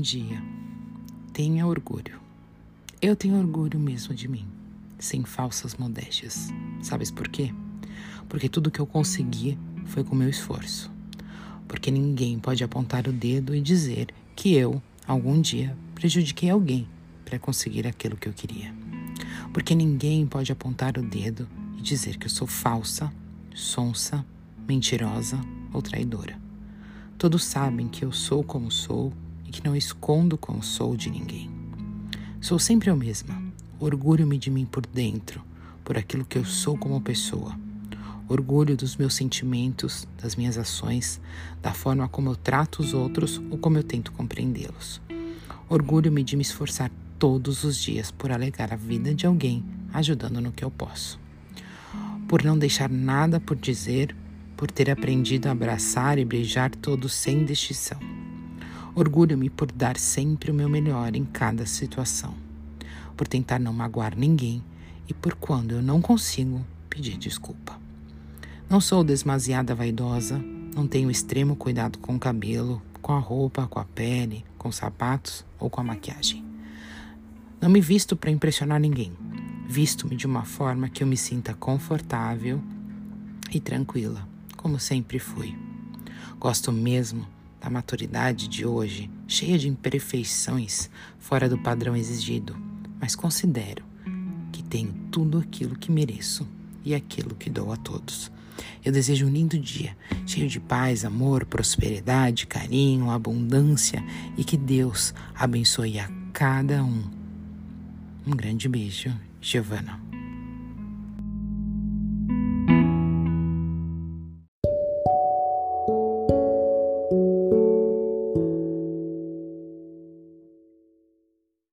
dia. Tenha orgulho. Eu tenho orgulho mesmo de mim, sem falsas modéstias. Sabes por quê? Porque tudo que eu consegui foi com meu esforço. Porque ninguém pode apontar o dedo e dizer que eu, algum dia, prejudiquei alguém para conseguir aquilo que eu queria. Porque ninguém pode apontar o dedo e dizer que eu sou falsa, sonsa, mentirosa ou traidora. Todos sabem que eu sou como sou que não escondo como sou de ninguém. Sou sempre eu mesma. Orgulho-me de mim por dentro, por aquilo que eu sou como pessoa. Orgulho dos meus sentimentos, das minhas ações, da forma como eu trato os outros ou como eu tento compreendê-los. Orgulho-me de me esforçar todos os dias por alegar a vida de alguém, ajudando no que eu posso. Por não deixar nada por dizer por ter aprendido a abraçar e beijar todos sem distinção. Orgulho-me por dar sempre o meu melhor em cada situação, por tentar não magoar ninguém e por quando eu não consigo pedir desculpa. Não sou demasiada vaidosa, não tenho extremo cuidado com o cabelo, com a roupa, com a pele, com os sapatos ou com a maquiagem. Não me visto para impressionar ninguém. Visto-me de uma forma que eu me sinta confortável e tranquila como sempre fui. Gosto mesmo da maturidade de hoje, cheia de imperfeições fora do padrão exigido, mas considero que tenho tudo aquilo que mereço e aquilo que dou a todos. Eu desejo um lindo dia, cheio de paz, amor, prosperidade, carinho, abundância e que Deus abençoe a cada um. Um grande beijo, Giovana.